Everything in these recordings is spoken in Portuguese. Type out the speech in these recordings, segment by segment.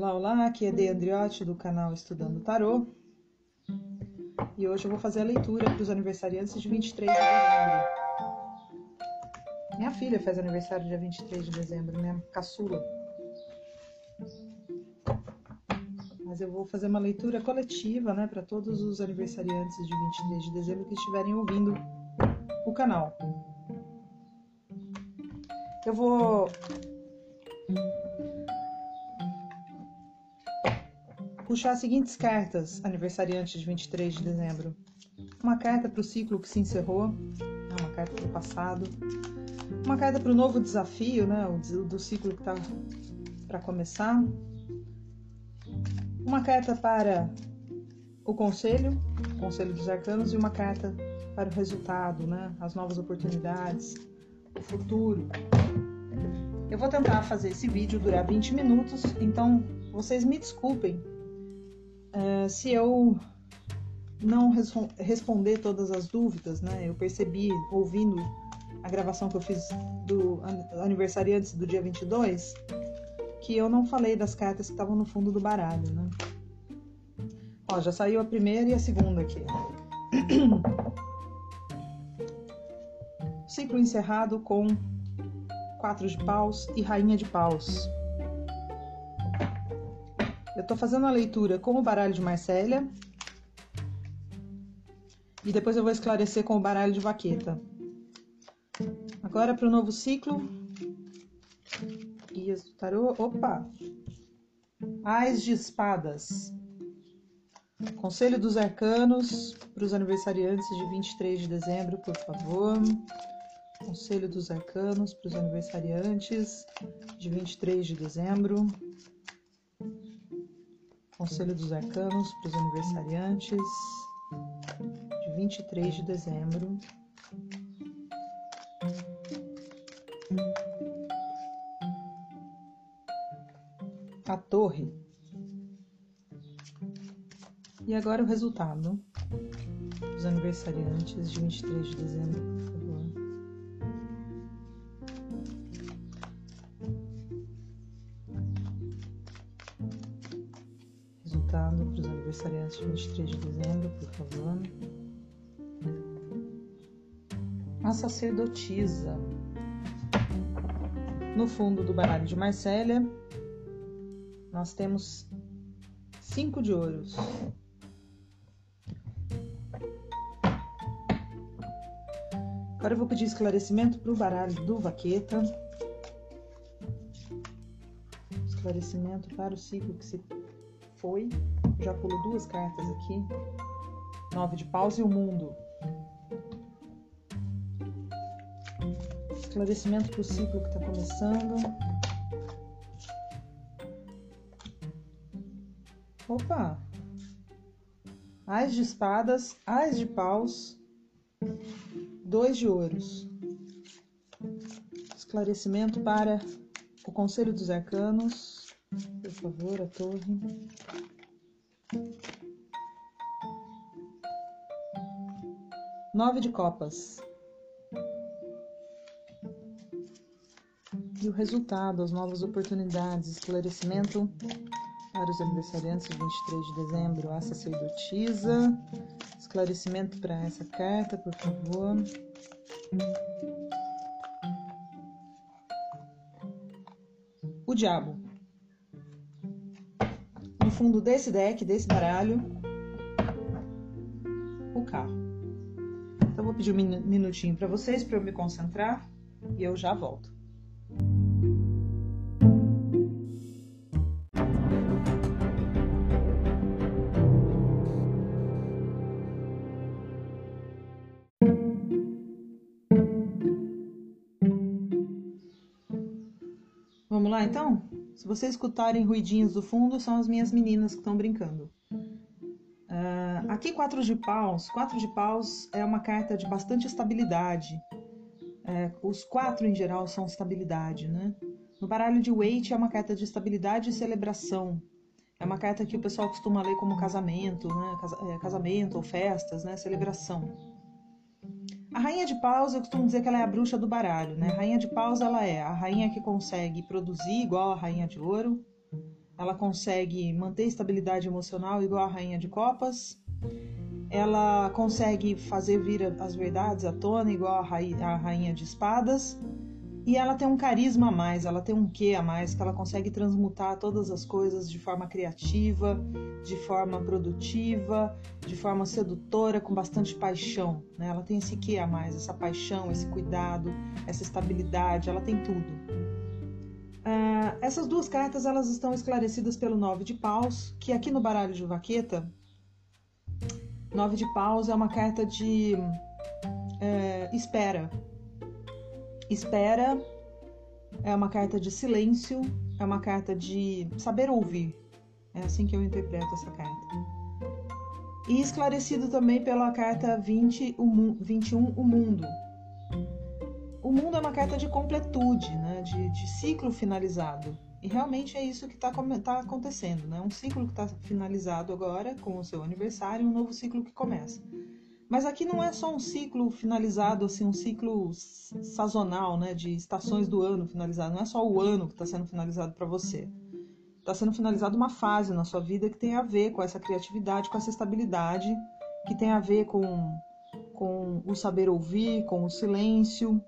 Olá, olá, aqui é Dei Andriotti do canal Estudando Tarô. E hoje eu vou fazer a leitura para os aniversariantes de 23 de dezembro. Minha filha faz aniversário dia 23 de dezembro, minha caçula. Mas eu vou fazer uma leitura coletiva, né, para todos os aniversariantes de 23 de dezembro que estiverem ouvindo o canal. Eu vou puxar as seguintes cartas, aniversariante de 23 de dezembro. Uma carta para o ciclo que se encerrou, né, uma carta para o passado. Uma carta para o novo desafio, né, o do ciclo que está para começar. Uma carta para o conselho, o conselho dos arcanos, e uma carta para o resultado, né, as novas oportunidades, o futuro. Eu vou tentar fazer esse vídeo durar 20 minutos, então vocês me desculpem uh, se eu não responder todas as dúvidas, né? Eu percebi ouvindo a gravação que eu fiz do aniversário antes do dia 22 que eu não falei das cartas que estavam no fundo do baralho, né? Ó, já saiu a primeira e a segunda aqui. Ciclo encerrado com quatro de paus e rainha de paus. Eu estou fazendo a leitura com o baralho de Marcélia. E depois eu vou esclarecer com o baralho de vaqueta. Agora para o novo ciclo. Guias do tarô. Opa! Ais de espadas. Conselho dos arcanos para os aniversariantes de 23 de dezembro, por favor. Conselho dos arcanos para os aniversariantes de 23 de dezembro. Conselho dos Arcanos para os aniversariantes de 23 de dezembro. A Torre. E agora o resultado dos aniversariantes de 23 de dezembro. De 23 de dezembro, por favor. A sacerdotisa. No fundo do baralho de Marcélia, nós temos cinco de ouros. Agora eu vou pedir esclarecimento para o baralho do Vaqueta. Esclarecimento para o ciclo que se foi. Já pulo duas cartas aqui. Nove de paus e o mundo. Esclarecimento ciclo que está começando. Opa! Ais de espadas, ais de paus, dois de ouros. Esclarecimento para o Conselho dos Arcanos. Por favor, a torre. Nove de copas. E o resultado, as novas oportunidades, esclarecimento para os aniversariantes de 23 de dezembro, a sacerdotisa. Esclarecimento para essa carta, por favor. O diabo fundo desse deck, desse baralho, o carro. Então, vou pedir um minutinho para vocês, para eu me concentrar, e eu já volto. Vamos lá então? Se vocês escutarem ruidinhos do fundo, são as minhas meninas que estão brincando. Uh, aqui, quatro de paus. Quatro de paus é uma carta de bastante estabilidade. É, os quatro, em geral, são estabilidade, né? No baralho de Waite é uma carta de estabilidade e celebração. É uma carta que o pessoal costuma ler como casamento, né? É, casamento ou festas, né? Celebração. A rainha de paus, eu costumo dizer que ela é a bruxa do baralho, né? A rainha de paus, ela é. A rainha que consegue produzir igual a rainha de ouro, ela consegue manter estabilidade emocional igual a rainha de copas, ela consegue fazer vir as verdades à tona igual a rainha de espadas, e ela tem um carisma a mais, ela tem um quê a mais, que ela consegue transmutar todas as coisas de forma criativa, de forma produtiva, de forma sedutora, com bastante paixão. Né? Ela tem esse quê a mais, essa paixão, esse cuidado, essa estabilidade, ela tem tudo. Uh, essas duas cartas elas estão esclarecidas pelo nove de paus, que aqui no baralho de vaqueta, nove de paus é uma carta de é, espera. Espera é uma carta de silêncio, é uma carta de saber ouvir. É assim que eu interpreto essa carta. E esclarecido também pela carta 20, o, 21, o mundo o mundo é uma carta de completude, né? de, de ciclo finalizado. E realmente é isso que está tá acontecendo, né? Um ciclo que está finalizado agora com o seu aniversário um novo ciclo que começa. Mas aqui não é só um ciclo finalizado, assim, um ciclo sazonal, né? De estações do ano finalizado. Não é só o ano que está sendo finalizado para você. Está sendo finalizada uma fase na sua vida que tem a ver com essa criatividade, com essa estabilidade, que tem a ver com com o saber ouvir, com o silêncio.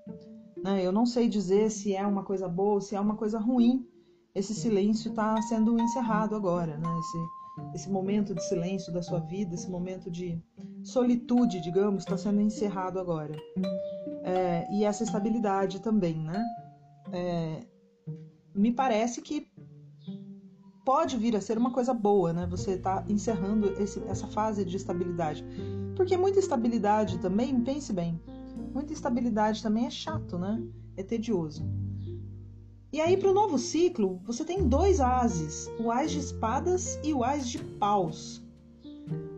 Né? Eu não sei dizer se é uma coisa boa se é uma coisa ruim. Esse silêncio está sendo encerrado agora, né? Esse, esse momento de silêncio da sua vida, esse momento de solitude, digamos, está sendo encerrado agora. É, e essa estabilidade também, né? É, me parece que pode vir a ser uma coisa boa, né? Você está encerrando esse, essa fase de estabilidade. Porque muita estabilidade também, pense bem, muita estabilidade também é chato, né? É tedioso. E aí, para o novo ciclo, você tem dois ases: o as de espadas e o as de paus.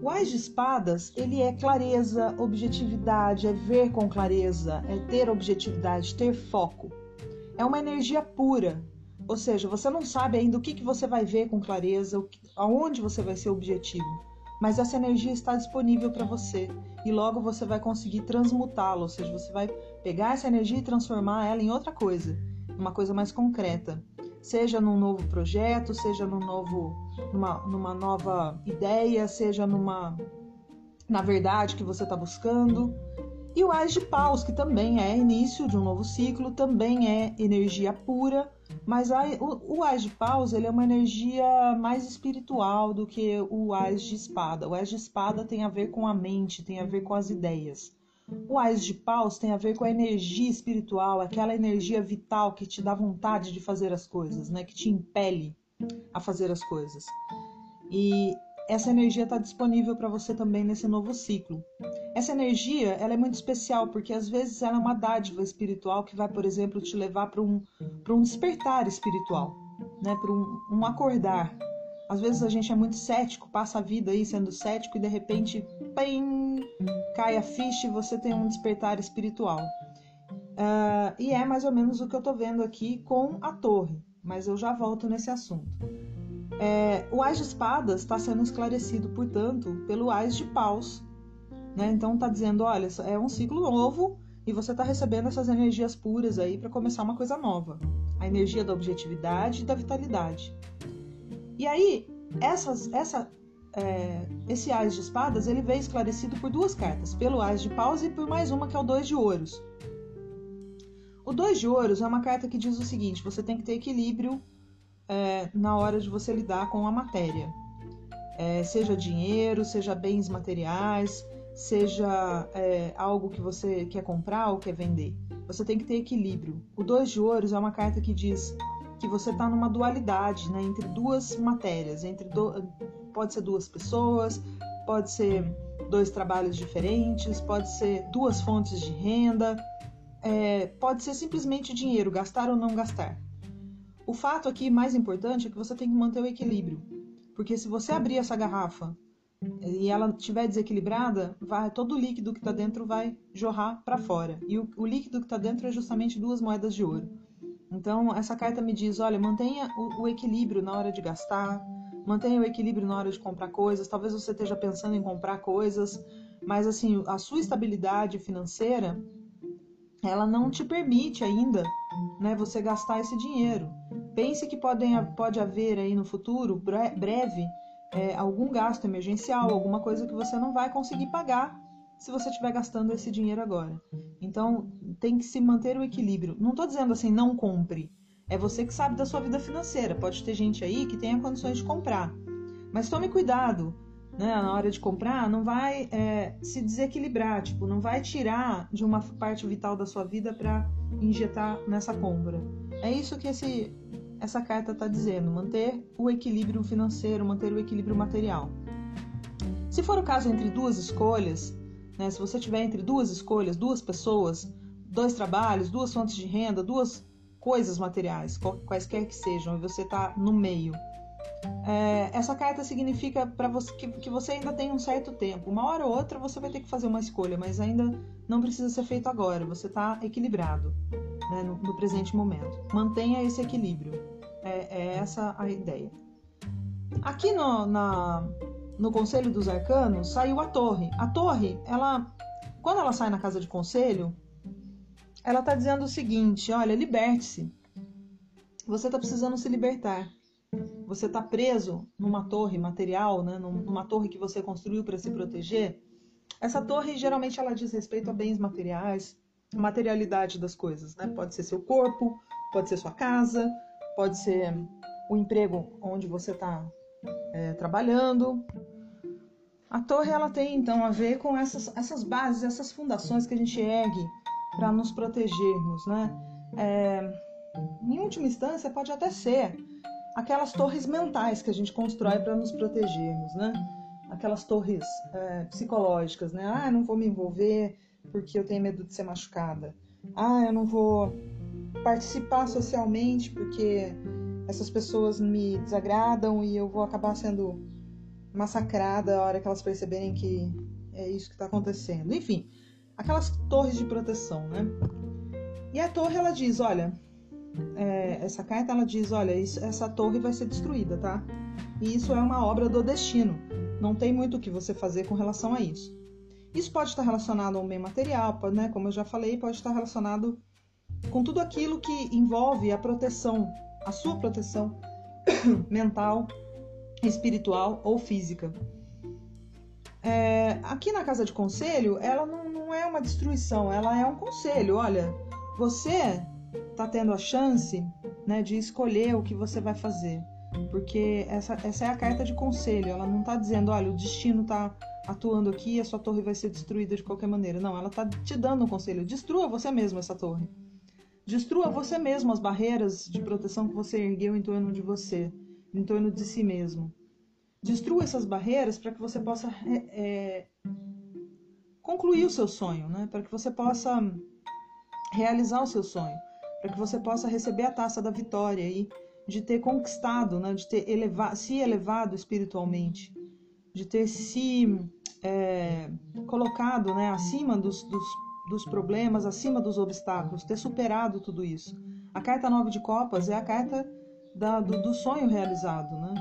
O as de espadas, ele é clareza, objetividade, é ver com clareza, é ter objetividade, ter foco. É uma energia pura. Ou seja, você não sabe ainda o que, que você vai ver com clareza, aonde você vai ser objetivo mas essa energia está disponível para você e logo você vai conseguir transmutá-la, ou seja, você vai pegar essa energia e transformar ela em outra coisa, uma coisa mais concreta, seja num novo projeto, seja num novo, numa, numa nova ideia, seja numa na verdade que você está buscando. E o Ás de Paus, que também é início de um novo ciclo, também é energia pura, mas a, o, o Ás de Paus ele é uma energia mais espiritual do que o Ás de Espada. O Ás de Espada tem a ver com a mente, tem a ver com as ideias. O Ás de Paus tem a ver com a energia espiritual, aquela energia vital que te dá vontade de fazer as coisas, né? que te impele a fazer as coisas. E essa energia está disponível para você também nesse novo ciclo. Essa energia ela é muito especial porque às vezes ela é uma dádiva espiritual que vai, por exemplo, te levar para um, um despertar espiritual, né? para um, um acordar. Às vezes a gente é muito cético, passa a vida aí sendo cético e de repente pim, cai a ficha e você tem um despertar espiritual. Uh, e é mais ou menos o que eu estou vendo aqui com a torre, mas eu já volto nesse assunto. É, o Ás de Espadas está sendo esclarecido, portanto, pelo Ás de Paus. Né? Então está dizendo, olha, é um ciclo novo e você está recebendo essas energias puras aí para começar uma coisa nova. A energia da objetividade e da vitalidade. E aí, essas, essa, é, esse Ás de Espadas ele veio esclarecido por duas cartas, pelo Ás de Paus e por mais uma que é o Dois de Ouros. O Dois de Ouros é uma carta que diz o seguinte: você tem que ter equilíbrio é, na hora de você lidar com a matéria. É, seja dinheiro, seja bens materiais, seja é, algo que você quer comprar ou quer vender. Você tem que ter equilíbrio. O dois de ouros é uma carta que diz que você está numa dualidade né, entre duas matérias, entre do... pode ser duas pessoas, pode ser dois trabalhos diferentes, pode ser duas fontes de renda, é, pode ser simplesmente dinheiro, gastar ou não gastar. O fato aqui mais importante é que você tem que manter o equilíbrio. Porque se você abrir essa garrafa e ela estiver desequilibrada, vai, todo o líquido que está dentro vai jorrar para fora. E o, o, líquido que está dentro é justamente duas moedas de ouro. Então, essa carta me diz: olha, mantenha o, o equilíbrio na hora de gastar, mantenha o equilíbrio na hora de comprar coisas. Talvez você esteja pensando em comprar coisas, mas assim, a sua estabilidade financeira ela não te permite ainda né, você gastar esse dinheiro. pense que podem, pode haver aí no futuro, breve, é, algum gasto emergencial, alguma coisa que você não vai conseguir pagar se você estiver gastando esse dinheiro agora. Então, tem que se manter o equilíbrio. Não estou dizendo assim, não compre. É você que sabe da sua vida financeira. Pode ter gente aí que tenha condições de comprar. Mas tome cuidado, né? Na hora de comprar, não vai é, se desequilibrar, tipo, não vai tirar de uma parte vital da sua vida para injetar nessa compra. É isso que esse, essa carta está dizendo: manter o equilíbrio financeiro, manter o equilíbrio material. Se for o caso entre duas escolhas, né? Se você tiver entre duas escolhas, duas pessoas, dois trabalhos, duas fontes de renda, duas coisas materiais, quaisquer que sejam, e você está no meio. É, essa carta significa para você que, que, você ainda tem um certo tempo. Uma hora ou outra você vai ter que fazer uma escolha, mas ainda não precisa ser feito agora. Você está equilibrado né, no, no, presente momento. Mantenha esse equilíbrio. É, é essa a ideia. Aqui no, na, no Conselho dos Arcanos, saiu a torre. A torre, ela, quando ela sai na casa de conselho, ela está dizendo o seguinte: olha, liberte-se. Você está precisando se libertar. Você está preso numa torre material, né, numa torre que você construiu para se proteger. Essa torre geralmente ela diz respeito a bens materiais, materialidade das coisas, né? Pode ser seu corpo, pode ser sua casa, pode ser o emprego onde você está é, trabalhando. A torre ela tem então a ver com essas, essas bases, essas fundações que a gente ergue para nos protegermos, né? É, em última instância, pode até ser aquelas torres mentais que a gente constrói para nos protegermos, né? Aquelas torres é, psicológicas, né? Ah, eu não vou me envolver porque eu tenho medo de ser machucada. Ah, eu não vou participar socialmente porque essas pessoas me desagradam e eu vou acabar sendo massacrada a hora que elas perceberem que é isso que está acontecendo. Enfim, aquelas torres de proteção, né? E a torre ela diz, olha, é, essa carta ela diz, olha, isso, essa torre vai ser destruída, tá? E isso é uma obra do destino. Não tem muito o que você fazer com relação a isso. Isso pode estar relacionado ao bem material, pode, né? Como eu já falei, pode estar relacionado com tudo aquilo que envolve a proteção a sua proteção mental, espiritual ou física. É, aqui na casa de conselho, ela não, não, é uma destruição, ela é um conselho. Olha, você está tendo a chance né, de escolher o que você vai fazer. Porque essa, essa é a carta de conselho. Ela não está dizendo, olha, o destino está atuando aqui e a sua torre vai ser destruída de qualquer maneira. Não, ela está te dando um conselho. Destrua você mesmo essa torre. Destrua você mesmo as barreiras de proteção que você ergueu em torno de você, em torno de si mesmo. Destrua essas barreiras para que você possa é, é, concluir o seu sonho, né? para que você possa realizar o seu sonho, para que você possa receber a taça da vitória e de ter conquistado, né? de ter elevado, se elevado espiritualmente, de ter se é, colocado né? acima dos, dos dos problemas, acima dos obstáculos, ter superado tudo isso. A carta 9 de Copas é a carta da, do, do, sonho realizado, né?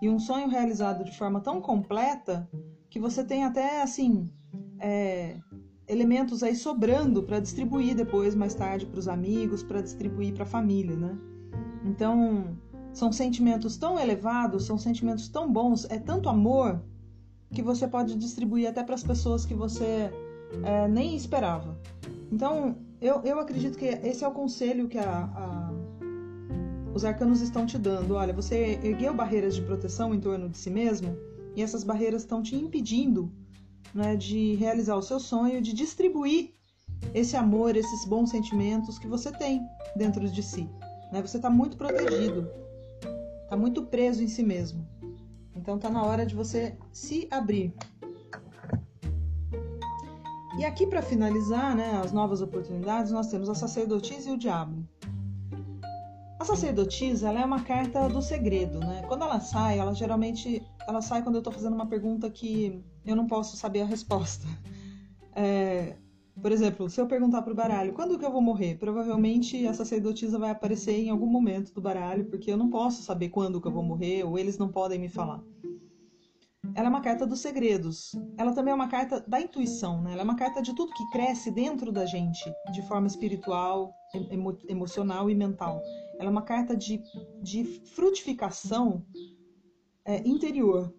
E um sonho realizado de forma tão completa que você tem até, assim, é, elementos aí sobrando para distribuir depois, mais tarde, para os amigos, para distribuir para a família, né? Então, são sentimentos tão elevados, são sentimentos tão bons, é tanto amor que você pode distribuir até para as pessoas que você é, nem esperava. Então, eu, eu acredito que esse é o conselho que a, a, os arcanos estão te dando. Olha, você ergueu barreiras de proteção em torno de si mesmo e essas barreiras estão te impedindo né, de realizar o seu sonho, de distribuir esse amor, esses bons sentimentos que você tem dentro de si. Né? Você está muito protegido, está muito preso em si mesmo. Então está na hora de você se abrir e aqui, para finalizar né, as novas oportunidades, nós temos a sacerdotisa e o diabo. A sacerdotisa ela é uma carta do segredo, né? Quando ela sai, ela geralmente ela sai quando eu estou fazendo uma pergunta que eu não posso saber a resposta. É, por exemplo, se eu perguntar para o baralho quando que eu vou morrer, provavelmente a sacerdotisa vai aparecer em algum momento do baralho, porque eu não posso saber quando que eu vou morrer ou eles não podem me falar. Ela é uma carta dos segredos. Ela também é uma carta da intuição, né? Ela é uma carta de tudo que cresce dentro da gente, de forma espiritual, emo emocional e mental. Ela é uma carta de, de frutificação é, interior.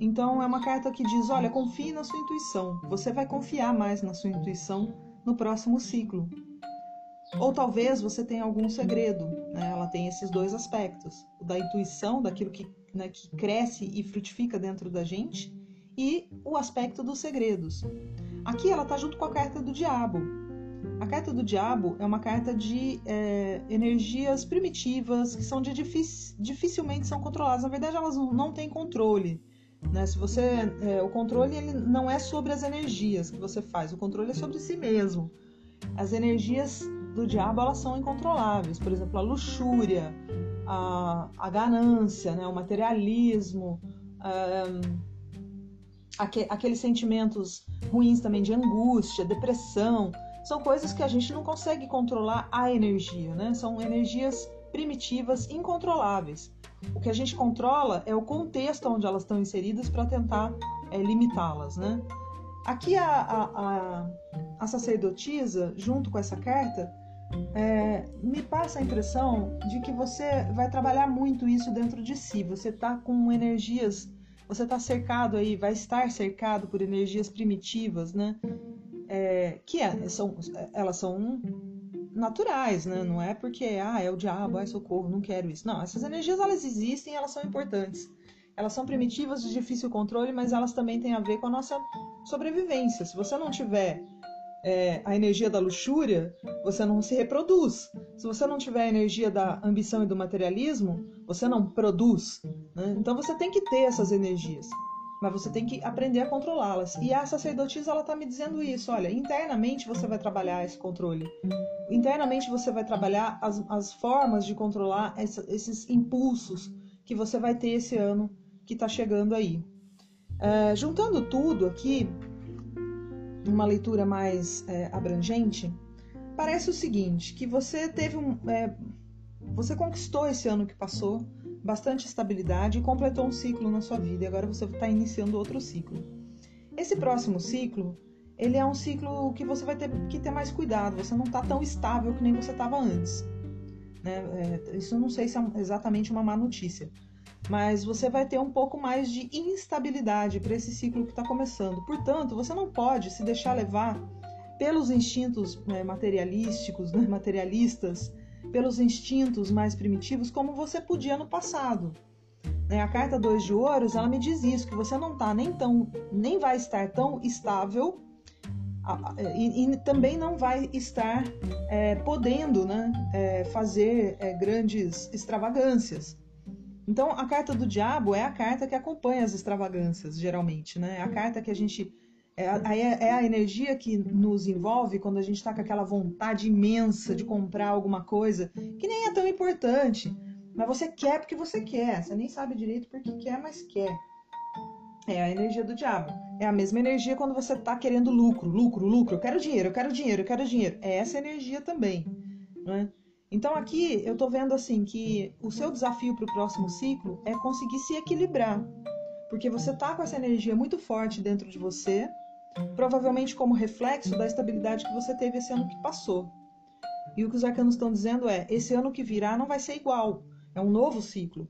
Então é uma carta que diz: olha, confie na sua intuição. Você vai confiar mais na sua intuição no próximo ciclo. Ou talvez você tenha algum segredo. Né? Ela tem esses dois aspectos: o da intuição, daquilo que, né, que cresce e frutifica dentro da gente, e o aspecto dos segredos. Aqui ela está junto com a carta do diabo. A carta do diabo é uma carta de é, energias primitivas que são de dificilmente são controladas. Na verdade, elas não têm controle. Né? Se você, é, o controle ele não é sobre as energias que você faz. O controle é sobre si mesmo. As energias do diabo elas são incontroláveis. Por exemplo, a luxúria, a, a ganância, né? o materialismo, um, aqu aqueles sentimentos ruins também de angústia, depressão. São coisas que a gente não consegue controlar a energia, né? São energias primitivas, incontroláveis. O que a gente controla é o contexto onde elas estão inseridas para tentar é, limitá-las, né? Aqui a, a, a, a, sacerdotisa, junto com essa carta, é, me passa a impressão de que você vai trabalhar muito isso dentro de si. Você está com energias, você está cercado aí, vai estar cercado por energias primitivas, né? É, que é, são, elas são naturais, né? Não é porque ah, é o diabo, ai socorro, não quero isso. Não, essas energias elas existem, elas são importantes. Elas são primitivas, de difícil controle, mas elas também têm a ver com a nossa sobrevivência. Se você não tiver é, a energia da luxúria, você não se reproduz. Se você não tiver a energia da ambição e do materialismo, você não produz. Né? Então você tem que ter essas energias, mas você tem que aprender a controlá-las. E a sacerdotisa ela está me dizendo isso. Olha, internamente você vai trabalhar esse controle. Internamente você vai trabalhar as, as formas de controlar essa, esses impulsos que você vai ter esse ano que está chegando aí. É, juntando tudo aqui, uma leitura mais é, abrangente, parece o seguinte: que você teve um. É, você conquistou esse ano que passou bastante estabilidade e completou um ciclo na sua vida, e agora você está iniciando outro ciclo. Esse próximo ciclo, ele é um ciclo que você vai ter que ter mais cuidado, você não está tão estável que nem você estava antes. Né? É, isso não sei se é exatamente uma má notícia, mas você vai ter um pouco mais de instabilidade para esse ciclo que está começando. Portanto, você não pode se deixar levar pelos instintos né, materialísticos, né, materialistas, pelos instintos mais primitivos, como você podia no passado. Né, a carta 2 de ouros, ela me diz isso, que você não está nem tão, nem vai estar tão estável e, e também não vai estar é, podendo né, é, fazer é, grandes extravagâncias. Então, a carta do diabo é a carta que acompanha as extravagâncias, geralmente, né? É a carta que a gente. É a, é a energia que nos envolve quando a gente está com aquela vontade imensa de comprar alguma coisa que nem é tão importante. Mas você quer porque você quer. Você nem sabe direito porque quer, mas quer. É a energia do diabo. É a mesma energia quando você está querendo lucro, lucro, lucro. Eu quero dinheiro, eu quero dinheiro, eu quero dinheiro. É essa energia também. Né? Então aqui eu estou vendo assim que o seu desafio para o próximo ciclo é conseguir se equilibrar, porque você está com essa energia muito forte dentro de você, provavelmente como reflexo da estabilidade que você teve esse ano que passou. E o que os arcanos estão dizendo é: esse ano que virá não vai ser igual, é um novo ciclo.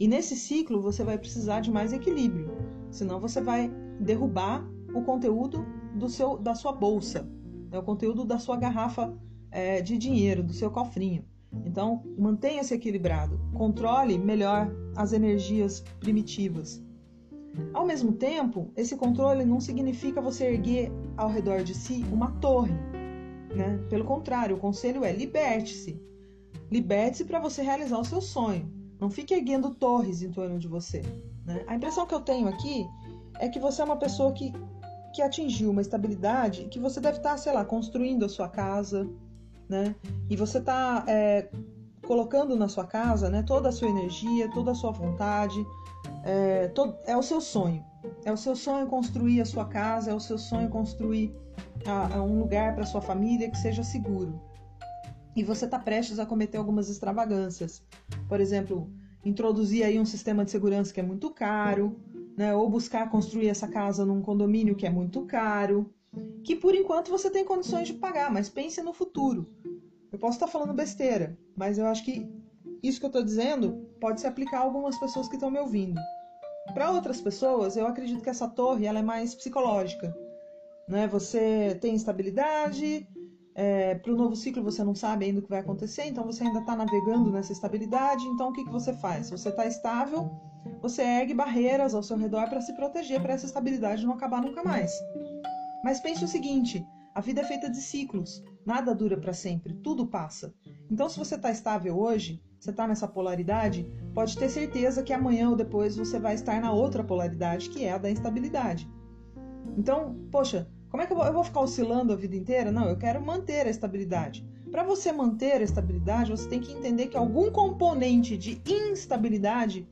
E nesse ciclo você vai precisar de mais equilíbrio, senão você vai derrubar o conteúdo do seu, da sua bolsa, né, o conteúdo da sua garrafa é, de dinheiro do seu cofrinho. Então, mantenha-se equilibrado, controle melhor as energias primitivas. Ao mesmo tempo, esse controle não significa você erguer ao redor de si uma torre. Né? Pelo contrário, o conselho é liberte-se. Liberte-se para você realizar o seu sonho. Não fique erguendo torres em torno de você. Né? A impressão que eu tenho aqui é que você é uma pessoa que, que atingiu uma estabilidade que você deve estar, sei lá, construindo a sua casa, né? E você está é, colocando na sua casa, né, toda a sua energia, toda a sua vontade, é, todo, é o seu sonho. É o seu sonho construir a sua casa, é o seu sonho construir a, a um lugar para sua família que seja seguro. E você está prestes a cometer algumas extravagâncias. Por exemplo, introduzir aí um sistema de segurança que é muito caro, né? Ou buscar construir essa casa num condomínio que é muito caro, que por enquanto você tem condições de pagar, mas pense no futuro. Eu posso estar falando besteira, mas eu acho que isso que eu estou dizendo pode se aplicar a algumas pessoas que estão me ouvindo. Para outras pessoas, eu acredito que essa torre ela é mais psicológica. Né? Você tem estabilidade, é, para o novo ciclo você não sabe ainda o que vai acontecer, então você ainda está navegando nessa estabilidade. Então o que, que você faz? Você está estável, você ergue barreiras ao seu redor para se proteger para essa estabilidade não acabar nunca mais. Mas pense o seguinte: a vida é feita de ciclos, nada dura para sempre, tudo passa. Então, se você está estável hoje, você está nessa polaridade, pode ter certeza que amanhã ou depois você vai estar na outra polaridade, que é a da instabilidade. Então, poxa, como é que eu vou, eu vou ficar oscilando a vida inteira? Não, eu quero manter a estabilidade. Para você manter a estabilidade, você tem que entender que algum componente de instabilidade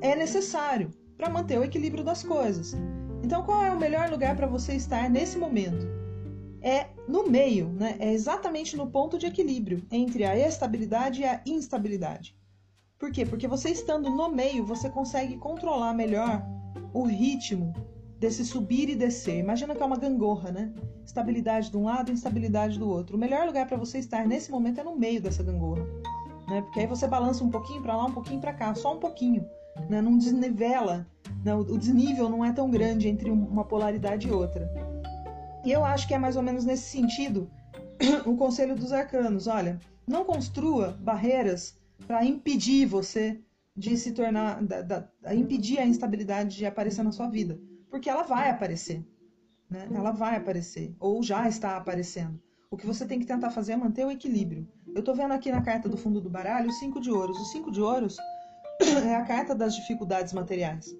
é necessário para manter o equilíbrio das coisas. Então, qual é o melhor lugar para você estar nesse momento? É no meio, né? é exatamente no ponto de equilíbrio entre a estabilidade e a instabilidade. Por quê? Porque você estando no meio, você consegue controlar melhor o ritmo desse subir e descer. Imagina que é uma gangorra, né? Estabilidade de um lado instabilidade do outro. O melhor lugar para você estar nesse momento é no meio dessa gangorra, né? Porque aí você balança um pouquinho para lá, um pouquinho para cá, só um pouquinho né? não desnivela, né? o desnível não é tão grande entre uma polaridade e outra. E eu acho que é mais ou menos nesse sentido o conselho dos arcanos. Olha, não construa barreiras para impedir você de se tornar, da, da, impedir a instabilidade de aparecer na sua vida, porque ela vai aparecer, né? Ela vai aparecer ou já está aparecendo. O que você tem que tentar fazer é manter o equilíbrio. Eu estou vendo aqui na carta do fundo do baralho os cinco de ouros. Os cinco de ouros é a carta das dificuldades materiais.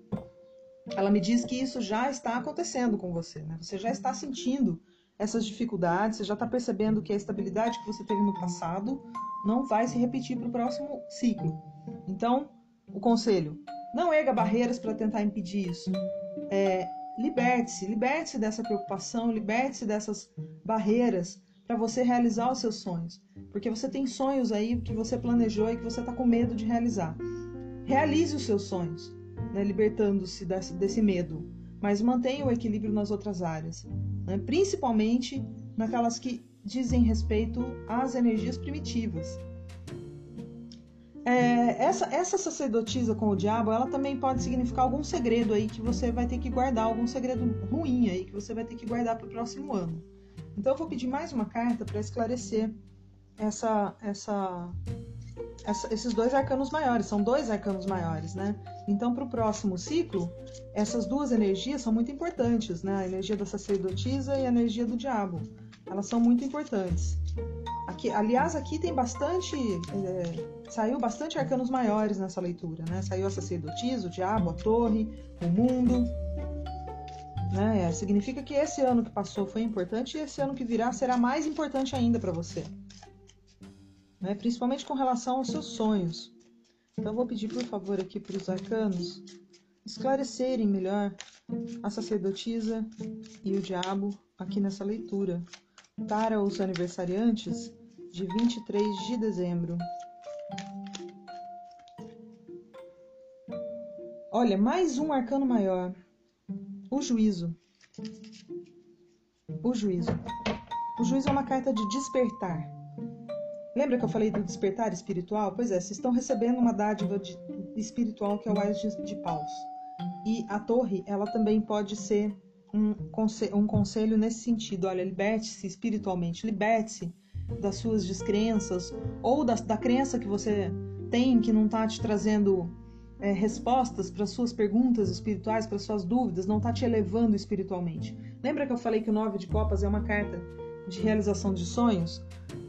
Ela me diz que isso já está acontecendo com você, né? Você já está sentindo essas dificuldades, você já está percebendo que a estabilidade que você teve no passado não vai se repetir para o próximo ciclo. Então, o conselho: não erga barreiras para tentar impedir isso. É, liberte-se, liberte-se dessa preocupação, liberte-se dessas barreiras para você realizar os seus sonhos. Porque você tem sonhos aí que você planejou e que você está com medo de realizar. Realize os seus sonhos, né, libertando-se desse, desse, medo, mas mantenha o equilíbrio nas outras áreas, né, principalmente naquelas que dizem respeito às energias primitivas. É, essa, essa sacerdotisa com o diabo, ela também pode significar algum segredo aí que você vai ter que guardar, algum segredo ruim aí que você vai ter que guardar para o próximo ano. Então eu vou pedir mais uma carta para esclarecer essa, essa esses dois arcanos maiores, são dois arcanos maiores, né? Então, para o próximo ciclo, essas duas energias são muito importantes, né? A energia da sacerdotisa e a energia do diabo. Elas são muito importantes. Aqui, aliás, aqui tem bastante. É, saiu bastante arcanos maiores nessa leitura, né? Saiu a sacerdotisa, o diabo, a torre, o mundo. Né? É, significa que esse ano que passou foi importante e esse ano que virá será mais importante ainda para você né? principalmente com relação aos seus sonhos. Então, vou pedir, por favor, aqui para os arcanos esclarecerem melhor a sacerdotisa e o diabo aqui nessa leitura para os aniversariantes de 23 de dezembro. Olha, mais um arcano maior. O juízo. O juízo. O juízo é uma carta de despertar. Lembra que eu falei do despertar espiritual? Pois é, vocês estão recebendo uma dádiva de, espiritual que é o Ais de, de Paus. E a torre, ela também pode ser um, conselho, um conselho nesse sentido. Olha, liberte-se espiritualmente, liberte-se das suas descrenças ou da, da crença que você tem que não está te trazendo é, respostas para suas perguntas espirituais, para suas dúvidas, não está te elevando espiritualmente. Lembra que eu falei que o Nove de Copas é uma carta de realização de sonhos?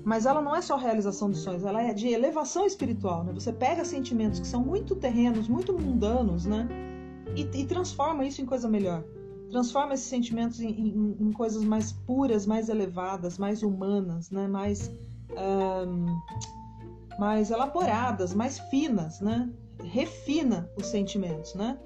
Mas ela não é só realização de sonhos, ela é de elevação espiritual. Né? Você pega sentimentos que são muito terrenos, muito mundanos, né? E, e transforma isso em coisa melhor. Transforma esses sentimentos em, em, em, coisas mais puras, mais elevadas, mais humanas, né? Mais, mais elaboradas, mais finas, né? Refina os sentimentos, né?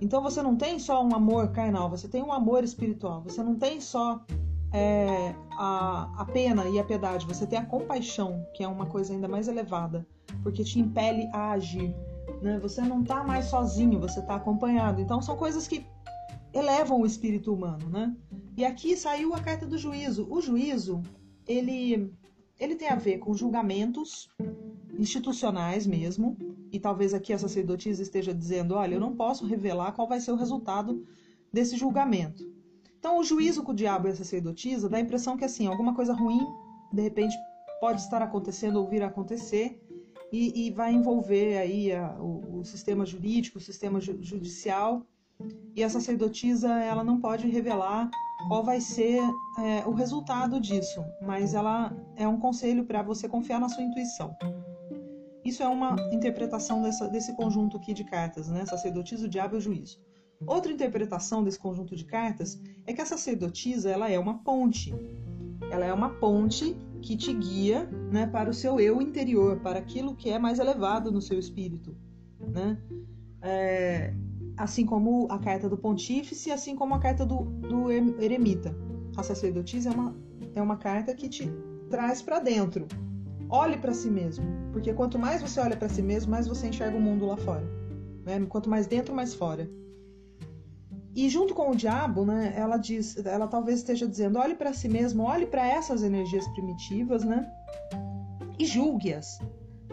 Então você não tem só um amor carnal, você tem um amor espiritual. Você não tem só é, a, a pena e a piedade, você tem a compaixão, que é uma coisa ainda mais elevada, porque te impele a agir. né? Você não está mais sozinho, você está acompanhado. Então são coisas que elevam o espírito humano, né? E aqui saiu a carta do juízo. O juízo, ele ele tem a ver com julgamentos institucionais mesmo, e talvez aqui a sacerdotisa esteja dizendo, olha, eu não posso revelar qual vai ser o resultado desse julgamento. Então, o juízo com o diabo e a sacerdotisa dá a impressão que assim, alguma coisa ruim, de repente, pode estar acontecendo ou vir a acontecer, e, e vai envolver aí a, o, o, sistema jurídico, o sistema ju, judicial, e a sacerdotisa ela não pode revelar qual vai ser é, o resultado disso, mas ela é um conselho para você confiar na sua intuição. Isso é uma interpretação dessa, desse conjunto aqui de cartas, né? Sacerdotisa, o diabo e o juízo. Outra interpretação desse conjunto de cartas é que a sacerdotisa ela é uma ponte. Ela é uma ponte que te guia né, para o seu eu interior, para aquilo que é mais elevado no seu espírito. Né? É, assim como a carta do pontífice, assim como a carta do, do eremita. A sacerdotisa é uma, é uma carta que te traz para dentro. Olhe para si mesmo, porque quanto mais você olha para si mesmo, mais você enxerga o mundo lá fora. Né? Quanto mais dentro, mais fora. E junto com o diabo, né, ela diz, ela talvez esteja dizendo, olhe para si mesmo, olhe para essas energias primitivas, né? E julgue-as.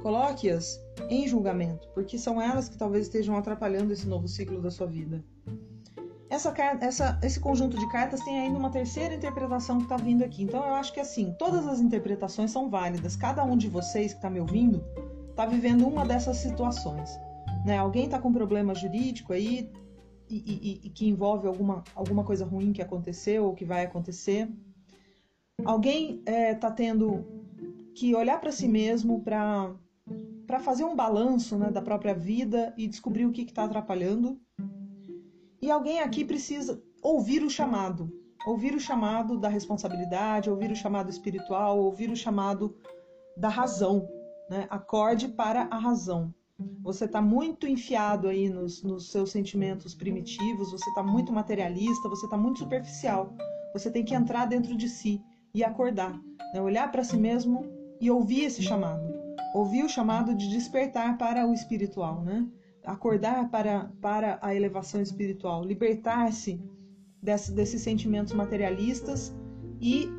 Coloque-as em julgamento, porque são elas que talvez estejam atrapalhando esse novo ciclo da sua vida. Essa, essa, esse conjunto de cartas tem ainda uma terceira interpretação que está vindo aqui. Então eu acho que assim, todas as interpretações são válidas. Cada um de vocês que está me ouvindo está vivendo uma dessas situações. Né? Alguém está com problema jurídico aí, e, e, e, que envolve alguma, alguma coisa ruim que aconteceu ou que vai acontecer. Alguém está é, tá tendo que olhar para si mesmo para para fazer um balanço né, da própria vida e descobrir o que está atrapalhando. E alguém aqui precisa ouvir o chamado, ouvir o chamado da responsabilidade, ouvir o chamado espiritual, ouvir o chamado da razão. Né? Acorde para a razão. Você está muito enfiado aí nos, nos seus sentimentos primitivos, você está muito materialista, você está muito superficial. Você tem que entrar dentro de si e acordar, né? olhar para si mesmo e ouvir esse chamado. Ouvir o chamado de despertar para o espiritual, né? acordar para, para a elevação espiritual, libertar-se desse, desses sentimentos materialistas e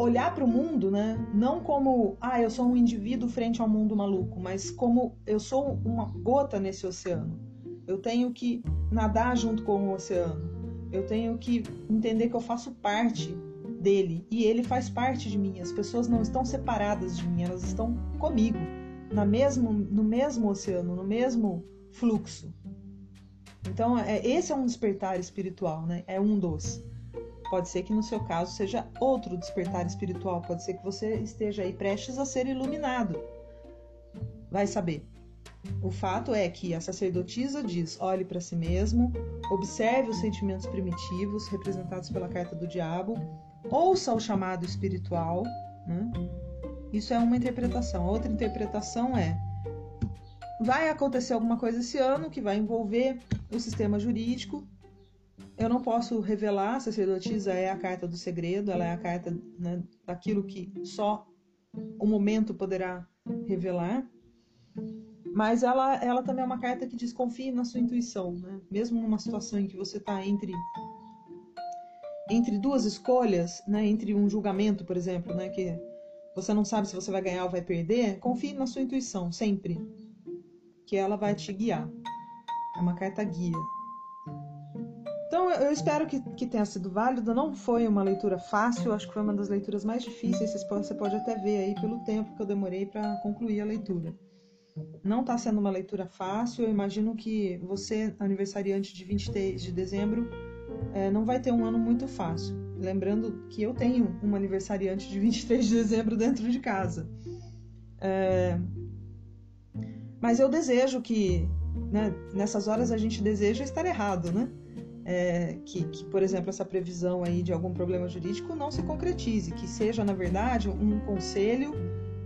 olhar para o mundo, né? Não como, ah, eu sou um indivíduo frente ao mundo maluco, mas como eu sou uma gota nesse oceano. Eu tenho que nadar junto com o oceano. Eu tenho que entender que eu faço parte dele e ele faz parte de mim. As pessoas não estão separadas de mim, elas estão comigo, na mesmo, no mesmo oceano, no mesmo fluxo. Então, é, esse é um despertar espiritual, né? É um dos. Pode ser que no seu caso seja outro despertar espiritual, pode ser que você esteja aí prestes a ser iluminado. Vai saber. O fato é que a sacerdotisa diz: olhe para si mesmo, observe os sentimentos primitivos representados pela carta do diabo, ouça o chamado espiritual. Né? Isso é uma interpretação. Outra interpretação é: vai acontecer alguma coisa esse ano que vai envolver o sistema jurídico eu não posso revelar, a sacerdotisa é a carta do segredo, ela é a carta né, daquilo que só o momento poderá revelar. Mas ela, ela também é uma carta que diz confie na sua intuição, né? Mesmo numa situação em que você está entre entre duas escolhas, né? Entre um julgamento, por exemplo, né? Que você não sabe se você vai ganhar ou vai perder, confie na sua intuição sempre, que ela vai te guiar. É uma carta guia. Então eu espero que, que tenha sido válido. Não foi uma leitura fácil, acho que foi uma das leituras mais difíceis. Você pode até ver aí pelo tempo que eu demorei para concluir a leitura. Não está sendo uma leitura fácil. Eu imagino que você, aniversariante de 23 de dezembro, é, não vai ter um ano muito fácil. Lembrando que eu tenho um aniversariante de 23 de dezembro dentro de casa. É, mas eu desejo que, né, nessas horas a gente deseja estar errado, né? É, que, que, por exemplo, essa previsão aí de algum problema jurídico não se concretize, que seja, na verdade, um conselho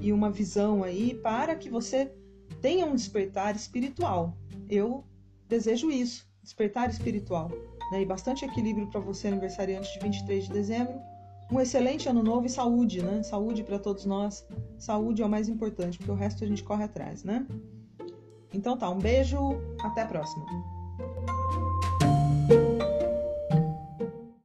e uma visão aí para que você tenha um despertar espiritual. Eu desejo isso, despertar espiritual. Né? E bastante equilíbrio para você, aniversariante de 23 de dezembro. Um excelente ano novo e saúde, né? Saúde para todos nós. Saúde é o mais importante, porque o resto a gente corre atrás, né? Então tá, um beijo, até a próxima.